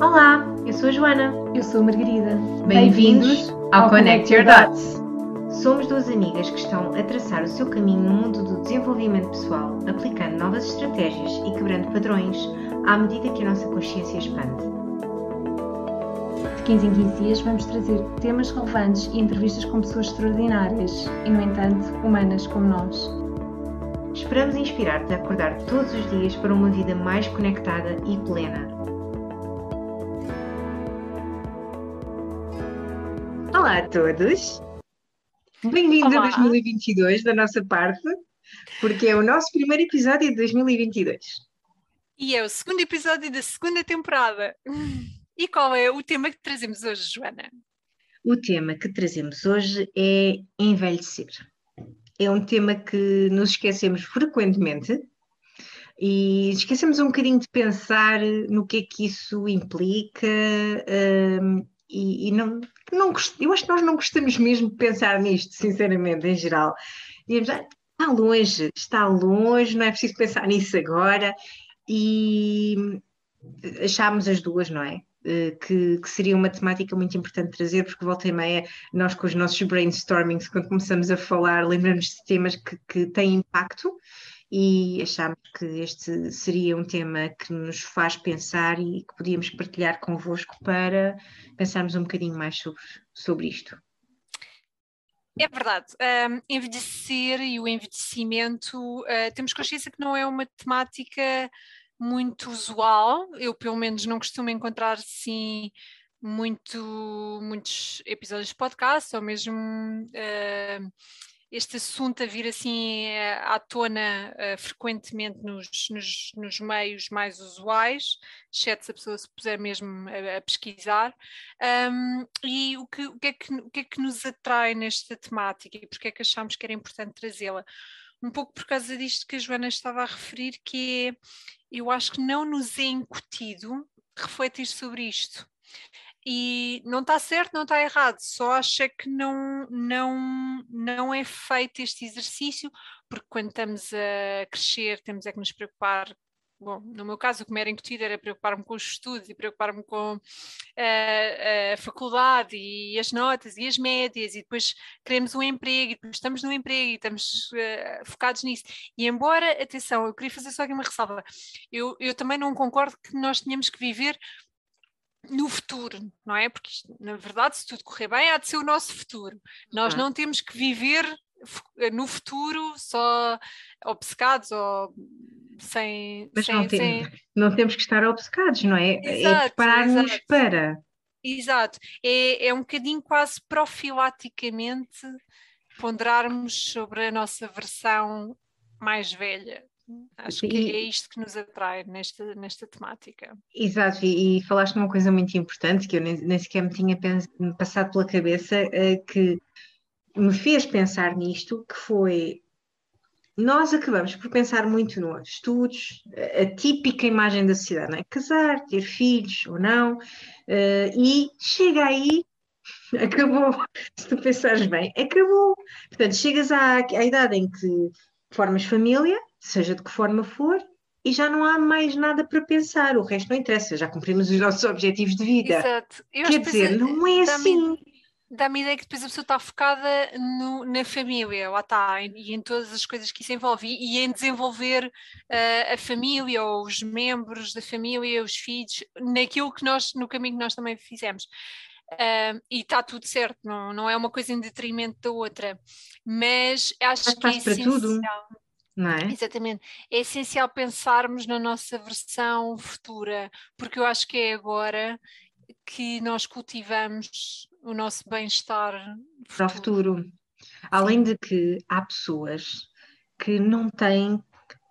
Olá, eu sou a Joana. Eu sou a Margarida. Bem-vindos ao Connect Your Dots. Somos duas amigas que estão a traçar o seu caminho no mundo do desenvolvimento pessoal, aplicando novas estratégias e quebrando padrões à medida que a nossa consciência expande. De 15 em 15 dias vamos trazer temas relevantes e entrevistas com pessoas extraordinárias e, no entanto, humanas como nós. Esperamos inspirar-te a acordar todos os dias para uma vida mais conectada e plena. Olá a todos! Bem-vindos a 2022 da nossa parte, porque é o nosso primeiro episódio de 2022. E é o segundo episódio da segunda temporada. E qual é o tema que trazemos hoje, Joana? O tema que trazemos hoje é envelhecer. É um tema que nos esquecemos frequentemente e esquecemos um bocadinho de pensar no que é que isso implica um, e, e, não, não, eu acho que nós não gostamos mesmo de pensar nisto, sinceramente, em geral. Digamos, ah, está longe, está longe, não é preciso pensar nisso agora e achámos as duas, não é? Eh, que, que, seria uma temática muito importante trazer, porque volta e meia, nós com os nossos brainstormings, quando começamos a falar, lembramos de temas que, que têm impacto e achámos que este seria um tema que nos faz pensar e que podíamos partilhar convosco para pensarmos um bocadinho mais sobre, sobre isto. É verdade. Um, envelhecer e o envelhecimento, uh, temos consciência que não é uma temática muito usual. Eu, pelo menos, não costumo encontrar assim muito, muitos episódios de podcast, ou mesmo uh, este assunto a vir assim eh, à tona uh, frequentemente nos, nos, nos, meios mais usuais, exceto se a pessoa se puser mesmo a, a pesquisar. Um, e o que, o, que é que, o que é que nos atrai nesta temática e porque é que achamos que era importante trazê-la? Um pouco por causa disto que a Joana estava a referir, que é eu acho que não nos é incutido refletir sobre isto. E não está certo, não está errado, só acho que não, não, não é feito este exercício, porque quando estamos a crescer temos é que nos preocupar bom, no meu caso, o que me era incutido era preocupar-me com os estudos e preocupar-me com uh, a faculdade e as notas e as médias, e depois queremos um emprego, e depois estamos no emprego e estamos uh, focados nisso. E embora, atenção, eu queria fazer só aqui uma ressalva, eu, eu também não concordo que nós tenhamos que viver no futuro, não é? Porque, na verdade, se tudo correr bem, há de ser o nosso futuro. Nós não temos que viver no futuro só obcecados ou sem. Mas sem, não, tem, sem... não temos que estar obcecados, não é? é exato, é preparar-nos para. Exato, é, é um bocadinho quase profilaticamente ponderarmos sobre a nossa versão mais velha. Acho que é isto que nos atrai nesta, nesta temática. Exato, e, e falaste uma coisa muito importante que eu nem, nem sequer me tinha passado pela cabeça, uh, que me fez pensar nisto, que foi nós acabamos por pensar muito nos estudos, a típica imagem da sociedade, não é? Casar, ter filhos ou não, uh, e chega aí, acabou. Se tu pensares bem, acabou. Portanto, chegas à, à idade em que formas família, seja de que forma for, e já não há mais nada para pensar, o resto não interessa, já cumprimos os nossos objetivos de vida. Exato. Eu Quer dizer, não é assim dá-me ideia que depois a pessoa está focada no, na família, lá está, e em todas as coisas que isso envolve, e, em desenvolver uh, a família, ou os membros da família, os filhos, naquilo que nós, no caminho que nós também fizemos. Uh, e está tudo certo, não, não é uma coisa em detrimento da outra, mas acho mas que é essencial. Tudo. Não é? Exatamente. É essencial pensarmos na nossa versão futura, porque eu acho que é agora que nós cultivamos o nosso bem-estar para o futuro. Além de que há pessoas que não têm,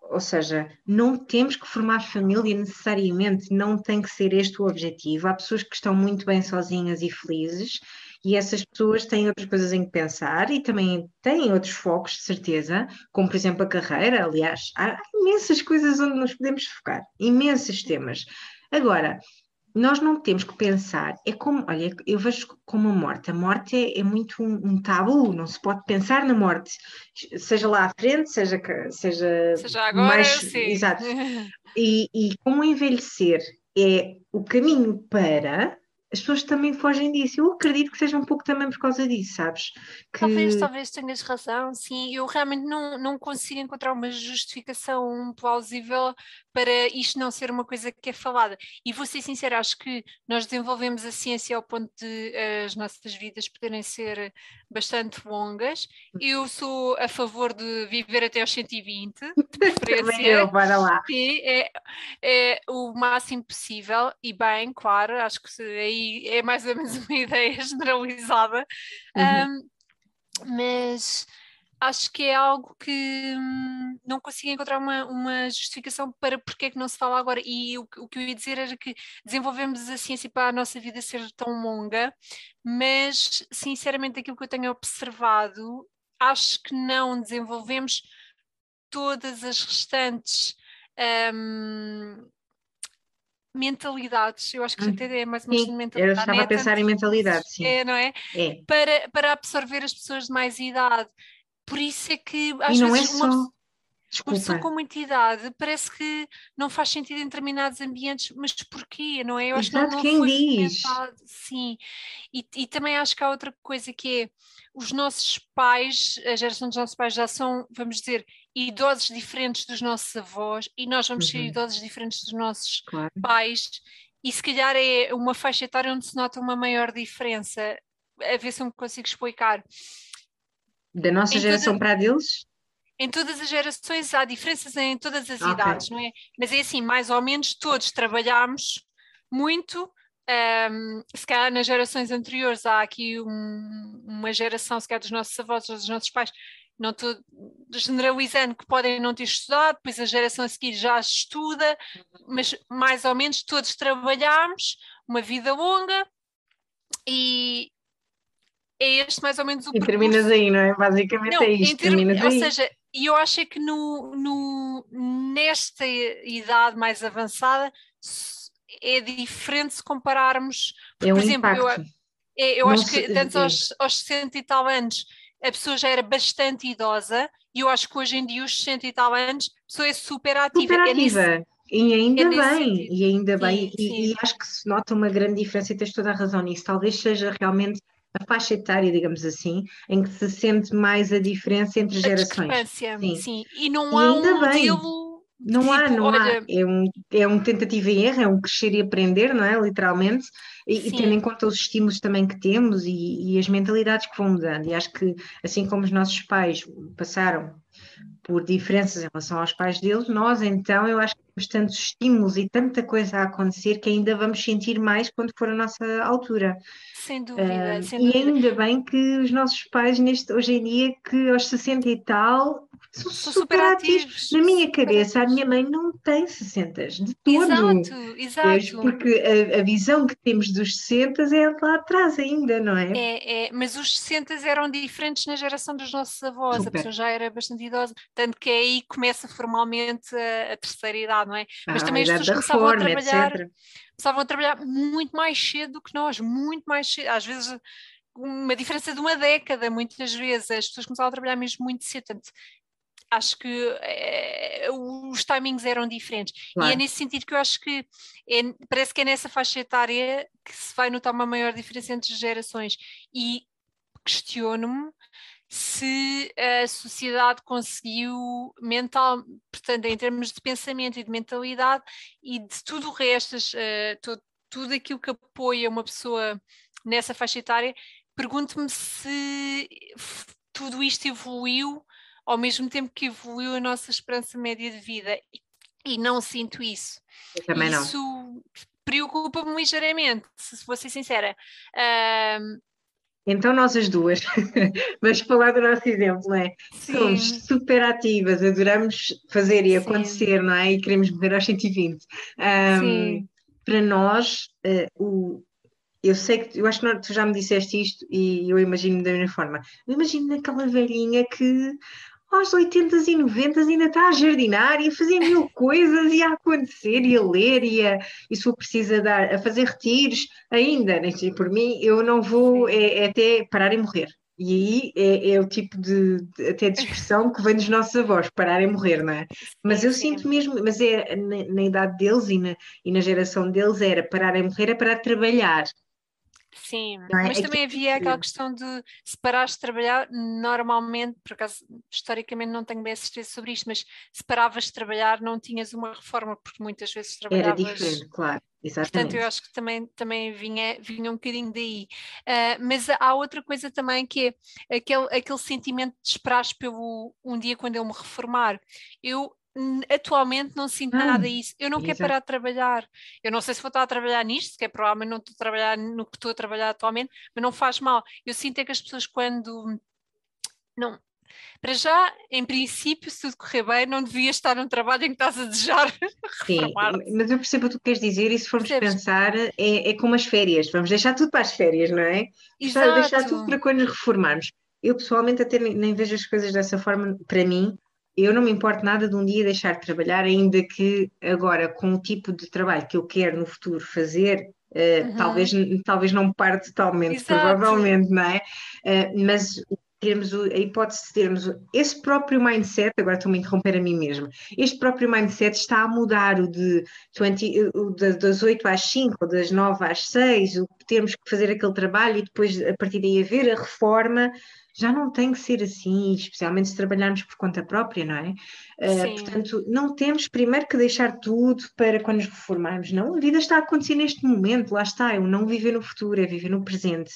ou seja, não temos que formar família necessariamente, não tem que ser este o objetivo. Há pessoas que estão muito bem sozinhas e felizes, e essas pessoas têm outras coisas em que pensar e também têm outros focos, de certeza, como por exemplo a carreira. Aliás, há imensas coisas onde nos podemos focar, imensos temas. Agora, nós não temos que pensar, é como, olha, eu vejo como a morte, a morte é, é muito um, um, tabu, não se pode pensar na morte, seja lá à frente, seja, seja, seja agora, mais, sim. exato, e, e como envelhecer é o caminho para as pessoas também fogem disso. Eu acredito que seja um pouco também por causa disso, sabes? Que... Talvez, talvez tenhas razão, sim. Eu realmente não, não consigo encontrar uma justificação plausível para isto não ser uma coisa que é falada. E vou ser sincera, acho que nós desenvolvemos a ciência ao ponto de as nossas vidas poderem ser bastante longas. Eu sou a favor de viver até aos 120, de preferência. eu, para lá. Sim, é, é o máximo possível e bem, claro, acho que aí é mais ou menos uma ideia generalizada. Uhum. Um, mas acho que é algo que hum, não consigo encontrar uma, uma, justificação para porque é que não se fala agora. E o, o, que eu ia dizer era que desenvolvemos a ciência para a nossa vida ser tão longa, mas sinceramente aquilo que eu tenho observado, acho que não desenvolvemos todas as restantes. Um, mentalidades, eu acho que até é mais uma sim, mentalidade. Eu estava a pensar em mentalidade, sim. É, não é? é? Para, para absorver as pessoas de mais idade. Por isso é que às e não vezes é só... uma, Desculpa. uma pessoa com muita idade parece que não faz sentido em determinados ambientes, mas porquê? Não é? Eu acho Exato, que não, não quem foi diz? Sim, e, e também acho que há outra coisa que é os nossos pais, a geração dos nossos pais já são, vamos dizer, idosos diferentes dos nossos avós e nós vamos uhum. ser idosos diferentes dos nossos claro. pais e se calhar é uma faixa etária onde se nota uma maior diferença. A ver se eu me consigo explicar. Da nossa em geração toda, para a deles? Em todas as gerações há diferenças em todas as okay. idades, não é? Mas é assim, mais ou menos todos trabalhamos muito. Um, se calhar nas gerações anteriores há aqui um, uma geração, se calhar dos nossos avós ou dos nossos pais, não estou generalizando que podem não ter estudado, depois a geração a seguir já estuda, mas mais ou menos todos trabalhamos uma vida longa e, é este mais ou menos o E terminas aí, não é? Basicamente não, é isto. Terminas ou aí. seja, e eu acho é que no, no, nesta idade mais avançada é diferente se compararmos. Porque, é um por exemplo, impacto. eu, é, eu acho que antes aos, aos 60 e tal anos a pessoa já era bastante idosa e eu acho que hoje em dia, os 60 e tal anos, a pessoa é super ativa. Super é ativa. É e ainda é bem, e ainda sim, bem, e, e, acho que se nota uma grande diferença e tens toda a razão nisso. Talvez seja realmente faixa etária, digamos assim, em que se sente mais a diferença entre a gerações. Sim. sim. E não há ainda um bem. modelo. Não tipo, há, não olha... há. É um, é um tentativa e erro, é um crescer e aprender, não é? Literalmente. E, e tendo em conta os estímulos também que temos e, e as mentalidades que vão mudando. E acho que, assim como os nossos pais passaram por diferenças em relação aos pais deles, nós então eu acho que temos tantos estímulos e tanta coisa a acontecer que ainda vamos sentir mais quando for a nossa altura. Sem dúvida, uh, sem e dúvida. ainda bem que os nossos pais neste, hoje em dia que aos 60 e tal são, São super, ativos. Na minha cabeça, a minha mãe não tem 60 de todo. Exato, exato. Porque a, a visão que temos dos 60 é lá atrás ainda, não é? É, é, mas os 60 eram diferentes na geração dos nossos avós, a Super. pessoa já era bastante idosa, tanto que aí começa formalmente a, a terceira idade, não é? Mas Ah, também a as pessoas começavam a reforma, trabalhar, etc. começavam a trabalhar muito mais cedo do que nós, muito mais cedo, às vezes uma diferença de uma década, muitas vezes, as pessoas começavam a trabalhar mesmo muito cedo, portanto, acho que eh, os timings eram diferentes. E Claro. é nesse sentido que eu acho que é- parece que é nessa faixa etária que se vai notar uma maior diferença entre gerações. E questiono-me se a sociedade conseguiu mental, portanto, em termos de pensamento e de mentalidade e de tudo o resto, as, eh, to- tudo aquilo que apoia uma pessoa nessa faixa etária, pergunto-me se tudo isto evoluiu ao mesmo tempo que evoluiu a nossa esperança média de vida. E- E não sinto isso. Eu também não. Isso preocupa-me ligeiramente, se vou ser sincera. Ahm, Então, nós as duas, vamos falar do nosso exemplo, não é? Somos sim, super ativas, adoramos fazer e Sim. acontecer, não é? E queremos viver aos 120. Ahm, sim, para nós, eh, o, eu sei que, eu acho que não- tu já me disseste isto e eu imagino da mesma forma. Eu imagino aquela velhinha que aos 80 e 90 ainda está a jardinar e a fazer mil coisas e a acontecer e a ler e, a, e se for preciso a, dar, a fazer retiros ainda, sei, por mim, eu não vou é, é até parar e morrer. E aí é, é o tipo de, de, até de expressão que vem dos nossos avós, parar é morrer, não é? Mas eu sinto mesmo, mas é na, na, idade deles e na, e na geração deles era parar é morrer, é parar de trabalhar. Sim, é? mas é também havia aquela questão de se parares de trabalhar, normalmente, por acaso, historicamente não tenho bem a certeza sobre isto, mas se paravas de trabalhar não tinhas uma reforma, porque muitas vezes trabalhavas... Era diferente, claro, exatamente. Portanto, eu acho que também, também vinha, vinha um bocadinho daí. Uh, mas há outra coisa também que é aquele, aquele sentimento de esperares pelo um dia quando eu me reformar. Eu atualmente não sinto ah, nada isso. Eu não exato. quero parar de trabalhar. Eu não sei se vou estar a trabalhar nisto, que é provavelmente não estou a trabalhar no que estou a trabalhar atualmente, mas não faz mal. Eu sinto é que as pessoas quando não, para já, em princípio, se tudo correr bem, não devias estar num trabalho em que estás a desejar Sim, mas eu percebo o que tu queres dizer e se formos Percebes? pensar, é, é como as férias, vamos deixar tudo para as férias, não é? Exato. Deixar tudo para quando nos reformarmos. Eu pessoalmente até nem, nem vejo as coisas dessa forma, para mim, eu não me importo nada de um dia deixar de trabalhar, ainda que agora, com o tipo de trabalho que eu quero no futuro fazer, uh, uhum. talvez, talvez não pare totalmente, Exato. provavelmente, não é? Uh, mas termos a hipótese de termos esse próprio mindset, agora estou-me a interromper a mim mesma, este próprio mindset está a mudar o de 20, o das 8 às 5 ou das 9 às 6, o termos que fazer aquele trabalho e depois a partir daí haver a reforma, já não tem que ser assim, especialmente se trabalharmos por conta própria, não é? Uh, portanto, não temos primeiro que deixar tudo para quando nos reformarmos, não. A vida está a acontecer neste momento, lá está, é o não viver no futuro, é viver no presente.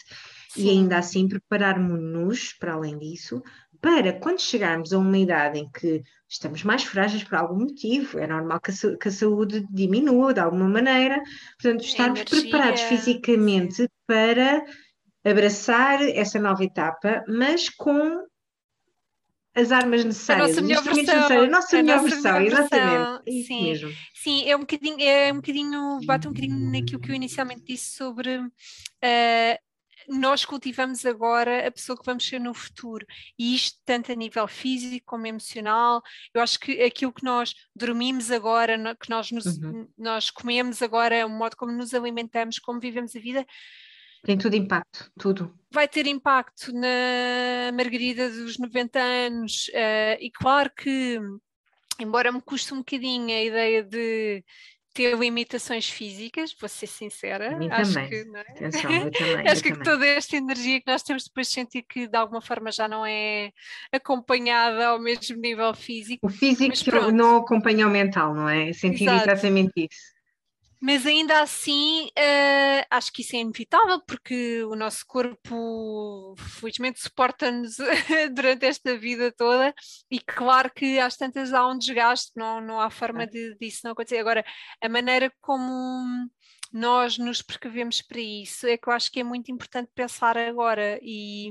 Sim. E ainda assim prepararmos-nos, para além disso, para quando chegarmos a uma idade em que estamos mais frágeis por algum motivo, é normal que a, que a saúde diminua de alguma maneira, portanto, estarmos preparados fisicamente para abraçar essa nova etapa, mas com as armas necessárias, a nossa melhor versão, a nossa melhor nossa versão, melhor exatamente. Versão. Sim. Mesmo. Sim, é um bocadinho, é um bocadinho, bate um bocadinho naquilo que eu inicialmente disse sobre uh, nós cultivamos agora a pessoa que vamos ser no futuro, e isto tanto a nível físico como emocional. Eu acho que aquilo que nós dormimos agora, que nós, nos, uhum. nós comemos agora, o modo como nos alimentamos, como vivemos a vida, tem tudo impacto, tudo. Vai ter impacto na Margarida dos 90 anos, uh, e claro que, embora me custe um bocadinho a ideia de ter limitações físicas, vou ser sincera. acho também. Que, é? Atenção, eu também, acho que toda esta energia que nós temos depois de sentir que de alguma forma já não é acompanhada ao mesmo nível físico. O físico não acompanha o mental, não é? Sentir exatamente isso. Mas ainda assim, uh, acho que isso é inevitável, porque o nosso corpo, felizmente, suporta-nos durante esta vida toda, e claro que às tantas há um desgaste, não, não há forma de, disso não acontecer. Agora, a maneira como nós nos precavemos para isso é que eu acho que é muito importante pensar agora, e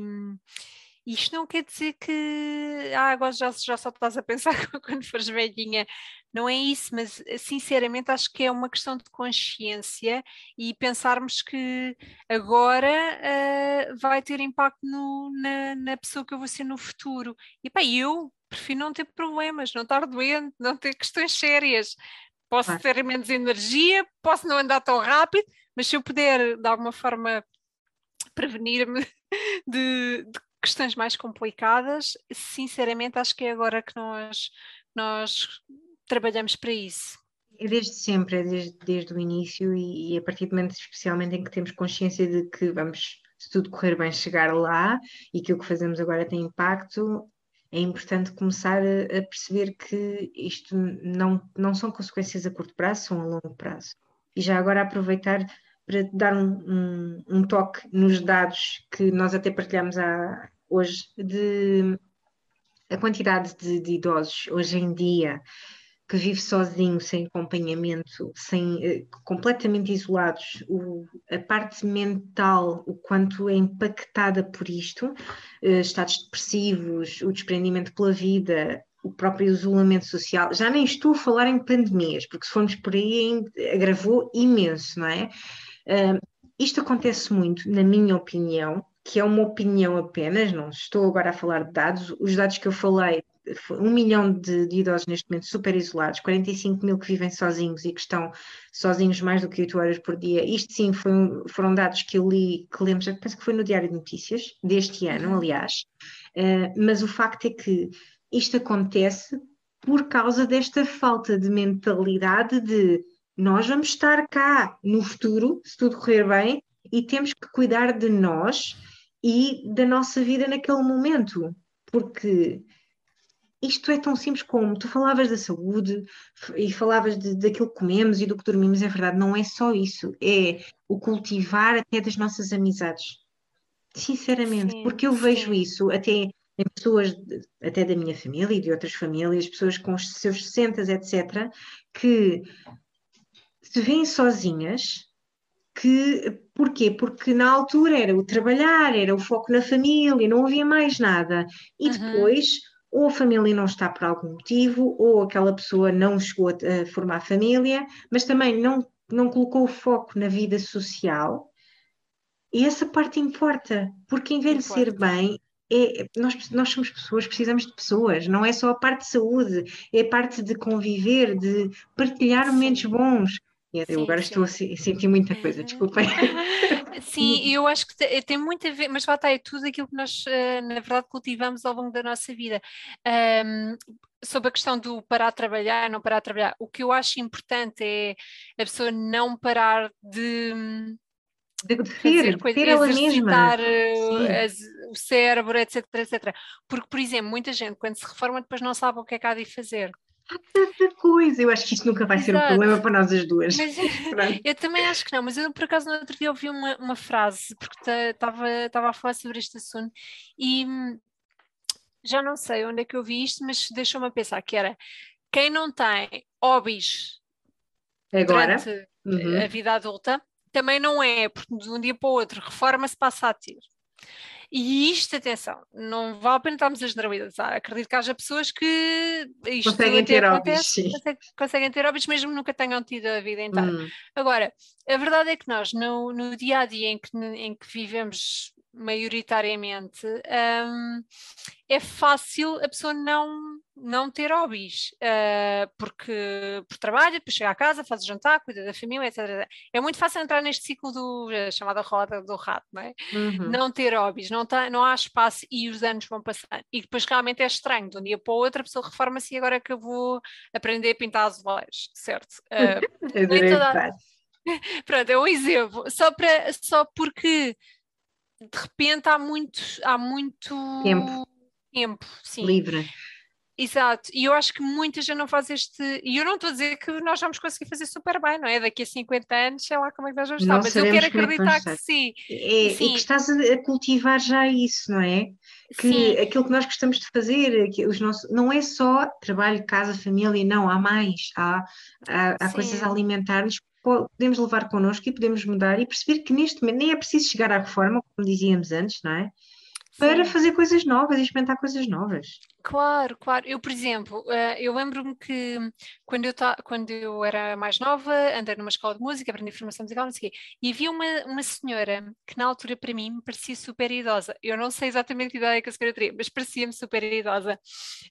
isto não quer dizer que ah, agora já, já só estás a pensar quando fores velhinha. Não é isso, mas eh, sinceramente acho que é uma questão de consciência e pensarmos que agora uh, vai ter impacto no, na, na, pessoa que eu vou ser no futuro. E pá, eu prefiro não ter problemas, não estar doente, não ter questões sérias. Posso ter menos energia, posso não andar tão rápido, mas se eu puder de alguma forma prevenir-me de, de questões mais complicadas, sinceramente acho que é agora que nós, nós trabalhamos para isso. É desde sempre, é desde, desde o início e, e, a partir do momento especialmente em que temos consciência de que vamos, se tudo correr bem, chegar lá e que o que fazemos agora tem impacto, é importante começar a, a perceber que isto não, não são consequências a curto prazo, são a longo prazo. E já agora aproveitar para dar um, um, um, toque nos dados que nós até partilhamos há, hoje, de a quantidade de, de, idosos hoje em dia que vive sozinho, sem acompanhamento, sem, eh, completamente isolados, o, a parte mental, o quanto é impactada por isto, eh, estados depressivos, o desprendimento pela vida, o próprio isolamento social. Já nem estou a falar em pandemias, porque se formos por aí agravou imenso, não é? Uh, isto acontece muito, na minha opinião, que é uma opinião apenas, não estou agora a falar de dados, os dados que eu falei um milhão de, de, idosos neste momento super isolados, 45 mil que vivem sozinhos e que estão sozinhos mais do que 8 horas por dia. Isto sim foi, foram dados que eu li, que lemos, penso que foi no Diário de Notícias deste ano, uhum. aliás. Uh, mas o facto é que isto acontece por causa desta falta de mentalidade de nós vamos estar cá no futuro, se tudo correr bem, e temos que cuidar de nós e da nossa vida naquele momento, porque isto é tão simples como tu falavas da saúde e falavas de, daquilo que comemos e do que dormimos, é verdade, não é só isso, é o cultivar até das nossas amizades. Sinceramente, sim, porque eu sim. vejo isso até em pessoas, até da minha família e de outras famílias, pessoas com os seus 60, etc., que se veem sozinhas, que porquê? Porque na altura era o trabalhar, era o foco na família, não havia mais nada. E uhum. depois, ou a família não está por algum motivo, ou aquela pessoa não chegou a, formar família, mas também não, não colocou o foco na vida social. E essa parte importa, porque envelhecer importa. bem é, nós, nós somos pessoas, precisamos de pessoas, não é só a parte de saúde, é a parte de conviver, de partilhar momentos bons. Eu sim, agora sim. estou a sentir muita coisa, uhum. desculpem. Sim, eu acho que tem muito a ver, mas lá está, é tudo aquilo que nós, eh, na verdade, cultivamos ao longo da nossa vida. Um, sobre a questão do parar de trabalhar, não parar de trabalhar, o que eu acho importante é a pessoa não parar de de, de ter ela mesma. Eh, o cérebro, etc, etc. Porque, por exemplo, muita gente, quando se reforma, depois não sabe o que é que há de fazer. Há tanta coisa, eu acho que isto nunca vai Exato. ser um problema para nós as duas. Mas, eu também acho que não, mas eu por acaso no outro dia ouvi uma, uma frase, porque estava a falar sobre este assunto e hum, já não sei onde é que eu vi isto, mas deixou-me a pensar que era quem não tem hobbies Agora? durante uhum. a vida adulta também não é, porque de um dia para o outro reforma-se passa a ter. E isto, atenção, não vale a pena estarmos a generalizar. Acredito que haja pessoas que isto conseguem ter acontece, hobbies, conseguem, conseguem, ter hobbies mesmo nunca tenham tido a vida inteira. Hum. Agora, a verdade é que nós, no, no dia a dia em que, em que vivemos maioritariamente, um, é fácil a pessoa não, não ter hobbies, uh, porque por trabalho, depois chega a casa, faz o jantar, cuida da família, etc. É muito fácil entrar neste ciclo do chamada roda do rato, não é? Uhum. Não ter hobbies, não, tá, não há espaço e os anos vão passando. E depois realmente é estranho, de um dia para o outro a pessoa reforma-se e agora é que eu vou aprender a pintar azulejos, certo? Uh, toda... Pronto, é um exemplo, só, para, só porque de repente há muito, há muito tempo, tempo sim. livre. Exato, e eu acho que muita gente não faz este. E eu não estou a dizer que nós vamos conseguir fazer super bem, não é? Daqui a 50 anos, sei lá como é que nós vamos estar, mas eu quero é acreditar que, que sim. É, sim. E que estás a cultivar já isso, não é? Que sim. aquilo que nós gostamos de fazer, que os nossos, não é só trabalho, casa, família, não, há mais, há, há, há coisas a alimentar-nos podemos levar connosco e podemos mudar e perceber que neste momento nem é preciso chegar à reforma, como dizíamos antes, não é? Para Sim. fazer coisas novas e experimentar coisas novas. Claro, claro. Eu, por exemplo, eh, eu lembro-me que quando eu, quando eu era mais nova, andei numa escola de música, aprendi formação musical, não sei o quê, e havia uma, uma senhora que na altura para mim me parecia super idosa. Eu não sei exatamente que idade é que a senhora teria, mas parecia-me super idosa.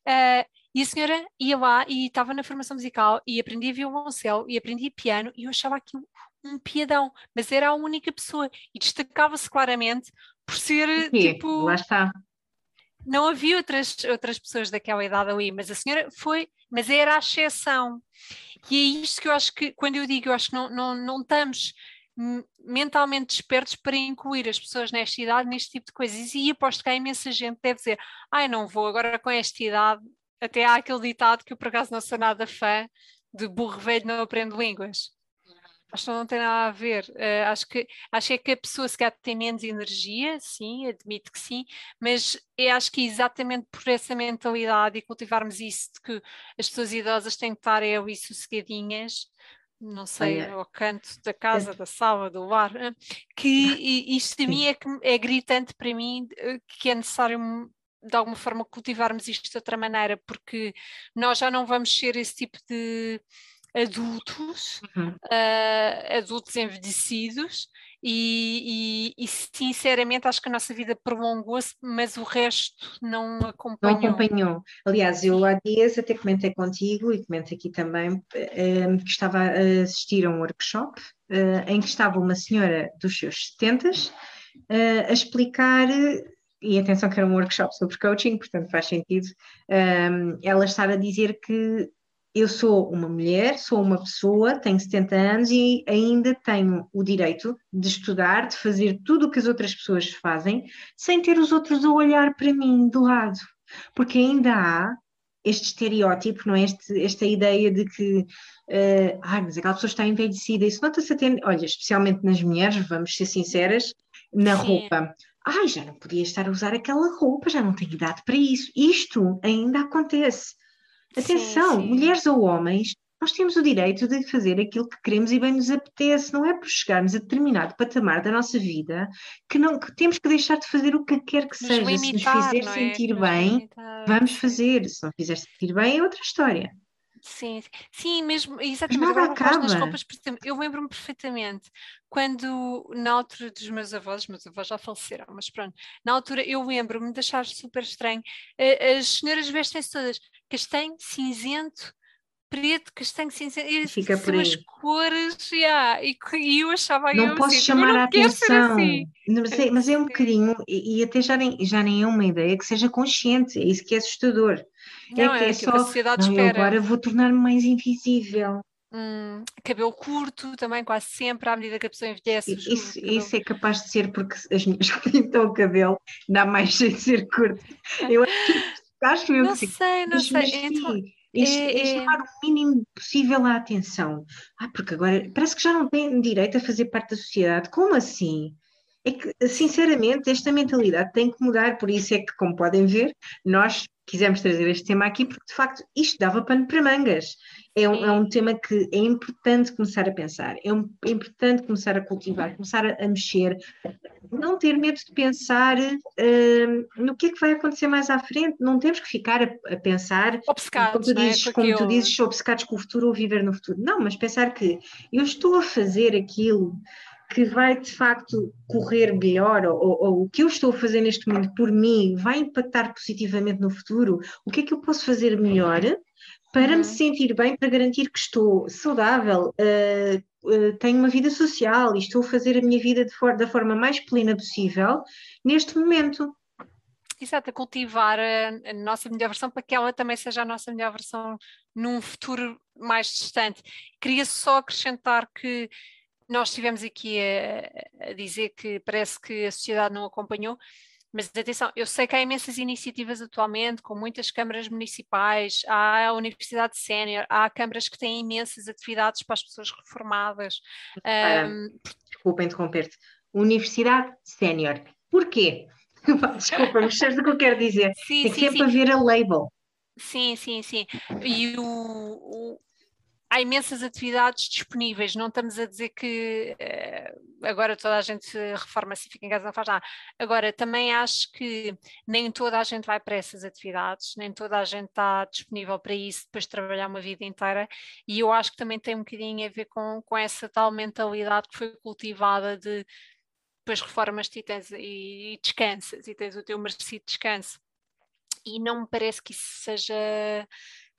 Uh, e a senhora ia lá e estava na formação musical e aprendia violoncelo e aprendia piano e eu achava aquilo um piadão, mas era a única pessoa e destacava-se claramente por ser tipo. Lá está. Não havia outras, outras pessoas daquela idade ali, mas a senhora foi, mas era a exceção. E é isto que eu acho que, quando eu digo, eu acho que não, não, não estamos mentalmente despertos para incluir as pessoas nesta idade neste tipo de coisas. E aposto que há imensa gente que deve dizer: ai, não vou agora com esta idade, até há aquele ditado que eu por acaso não sou nada fã de burro velho não aprende línguas. Acho que não tem nada a ver. Uh, acho, que, acho é que a pessoa se calhar tem menos energia, sim, admito que sim, mas eu acho que é exatamente por essa mentalidade e cultivarmos isso de que as pessoas idosas têm que estar eu e sossegadinhas, não sei, ao canto da casa, da sala, do lar, que isto a mim é, que, é gritante para mim eh, que é necessário de alguma forma cultivarmos isto de outra maneira, porque nós já não vamos ser esse tipo de adultos, uhum. uh, adultos envelhecidos, e, e, e, sinceramente acho que a nossa vida prolongou-se, mas o resto não acompanhou. Não acompanhou. Aliás, eu há dias até comentei contigo e comento aqui também uh, que estava a assistir a um workshop uh, em que estava uma senhora dos seus 70 uh, a explicar e atenção que era um workshop sobre coaching, portanto faz sentido, um, ela estar a dizer que eu sou uma mulher, sou uma pessoa, tenho 70 anos e ainda tenho o direito de estudar, de fazer tudo o que as outras pessoas fazem, sem ter os outros a olhar para mim do lado. Porque ainda há este estereótipo, não é? Este, esta ideia de que, uh, ah, mas aquela pessoa está envelhecida. Isso nota-se até, olha, especialmente nas mulheres, vamos ser sinceras, na Sim. roupa. Ai, já não podia estar a usar aquela roupa, já não tenho idade para isso. Isto ainda acontece. Atenção, sim, sim. mulheres ou homens, nós temos o direito de fazer aquilo que queremos e bem nos apetece, não é por chegarmos a determinado patamar da nossa vida que, não, que temos que deixar de fazer o que quer que nos seja. Limitar, Se nos fizer é? sentir bem, limitar, vamos fazer. Se não fizer sentir bem, é outra história. Sim, sim, mesmo, exatamente. Agora acaba. nas roupas, por exemplo, eu lembro-me perfeitamente quando, na altura dos meus avós, meus avós já faleceram, mas pronto, na altura eu lembro-me de achar super estranho, as senhoras vestem-se todas castanho, cinzento, preto, castanho, e Fica por aí. as cores, yeah, e, e eu achava Não posso assim, chamar a atenção, assim. mas, é, mas é um bocadinho, e, e, até já nem, já nem é uma ideia que seja consciente, é isso que é assustador. É não, é que é, é só, não, agora vou tornar-me mais invisível. Hum, cabelo curto também, quase sempre, à medida que a pessoa envelhece. Isso, isso é capaz de ser porque as minhas pintam o cabelo, dá mais jeito de ser curto. Eu acho eu não que sei, não sei. Então, é, é, chamar o mínimo possível a atenção. Ah, porque agora parece que já não tem direito a fazer parte da sociedade. Como assim? É que, sinceramente, esta mentalidade tem que mudar, por isso é que, como podem ver, nós quisemos trazer este tema aqui, porque de facto isto dava pano para mangas. É um, é um tema que é importante começar a pensar, é, um, é importante começar a cultivar, começar a, a mexer, não ter medo de pensar uh, no que é que vai acontecer mais à frente, não temos que ficar a, a pensar, obcecados, como tu é? dizes, é? como tu dizes, obcecados com o futuro ou viver no futuro. Não, mas pensar que eu estou a fazer aquilo que vai de facto correr melhor, ou, ou, o que eu estou a fazer neste momento por mim vai impactar positivamente no futuro, o que é que eu posso fazer melhor para uhum. me sentir bem, para garantir que estou saudável, uh, uh, tenho uma vida social e estou a fazer a minha vida for da forma mais plena possível neste momento. Exato, a cultivar a, a, nossa melhor versão para que ela também seja a nossa melhor versão num futuro mais distante. Queria só acrescentar que nós estivemos aqui a, a dizer que parece que a sociedade não acompanhou, mas atenção, eu sei que há imensas iniciativas atualmente, com muitas câmaras municipais, há a Universidade Sénior, há câmaras que têm imensas atividades para as pessoas reformadas. Um... Desculpa interromper-te. Universidade Sénior. Porquê? Desculpa, mas sabes o que eu quero dizer? Sim, Tem sim, sempre sim. haver a label. Sim, sim, sim. E o, o, há imensas atividades disponíveis, não estamos a dizer que uh, agora toda a gente reforma-se e fica em casa não faz nada. Agora, também acho que nem toda a gente vai para essas atividades, nem toda a gente está disponível para isso depois de trabalhar uma vida inteira, e eu acho que também tem um bocadinho a ver com, com essa tal mentalidade que foi cultivada de depois reformas-te e, tens, e, e descansas, e tens o teu merecido descanso. E não me parece que isso seja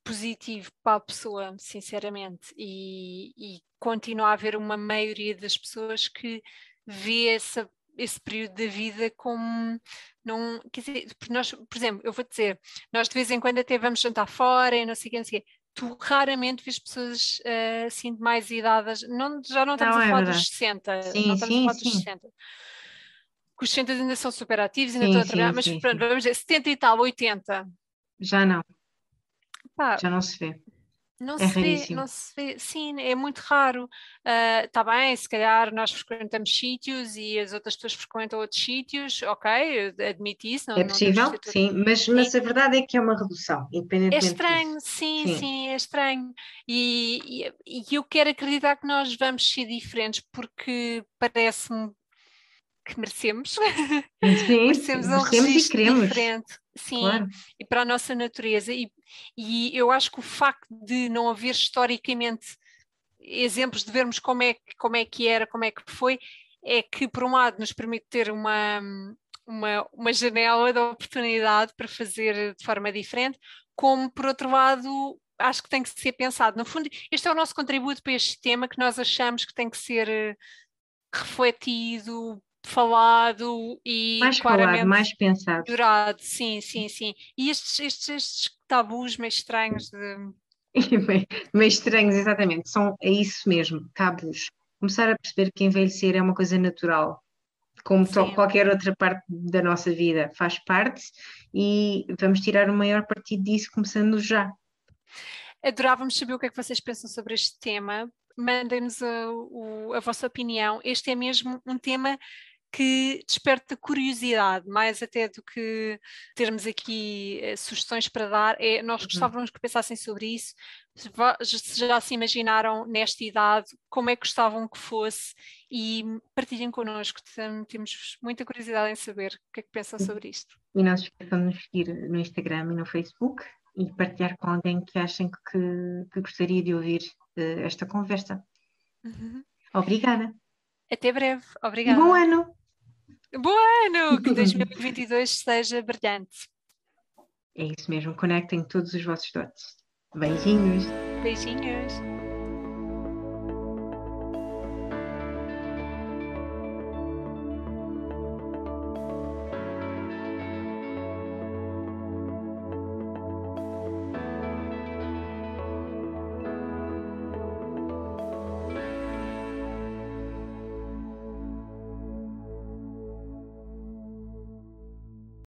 positivo para a pessoa, sinceramente, e, e continua a haver uma maioria das pessoas que vê essa, esse período da vida como não, quer dizer, nós, por exemplo, eu vou dizer, nós de vez em quando até vamos jantar fora e não sei o que, não sei o que. Tu raramente vês pessoas uh, assim de mais idades, não, já não estamos não, a é falar é dos 60, sim, não estamos sim, a falar sim. dos 60. Os 60 ainda são super ativos, ainda sim, estão a trabalhar, mas pronto, vamos dizer, 70 e tal, 80. Já não. Pá, Já não se vê. Não é se vê, não se vê, sim, é muito raro. Está ah, uh, bem, se calhar nós frequentamos sítios e as outras pessoas frequentam outros sítios, ok, admito isso. Não, é possível, sim, mas, mas a verdade é que é uma redução, independentemente É estranho, sim, sim, sim, é estranho. E, e, e eu quero acreditar que nós vamos ser diferentes porque parece-me que merecemos. Sim, merecemos um registro diferente. Sim, claro. e para a nossa natureza. E, e eu acho que o facto de não haver historicamente exemplos de vermos como é, como é que era, como é que foi, é que, por um lado, nos permite ter uma, uma, uma janela de oportunidade para fazer de forma diferente, como, por outro lado, acho que tem que ser pensado. No fundo, este é o nosso contributo para este tema que nós achamos que tem que ser eh, refletido, falado e mais falado, mais pensado. Durado, sim, sim, sim. E estes, estes, estes tabus meio estranhos de... meio estranhos, exatamente, são é isso mesmo, tabus. Começar a perceber que envelhecer é uma coisa natural, como qualquer outra parte da nossa vida, faz parte e vamos tirar o maior partido disso começando já. Adorávamos saber o que é que vocês pensam sobre este tema. Mandem-nos a, a, vossa opinião. Este é mesmo um tema que desperta curiosidade, mais até do que termos aqui uh, sugestões para dar, é, nós uhum. gostávamos que pensassem sobre isso, se já se imaginaram nesta idade, como é que gostavam que fosse e partilhem connosco, temos muita curiosidade em saber o que é que pensam sobre isto. E não se esqueçam de nos seguir no Instagram e no Facebook e partilhar com alguém que achem que, que gostaria de ouvir uh, esta conversa. Uhum. Obrigada. Até breve. Obrigada. E bom ano! Bom ano! Que 2022 seja brilhante. É isso mesmo, conectem todos os vossos dotes. Beijinhos! Beijinhos!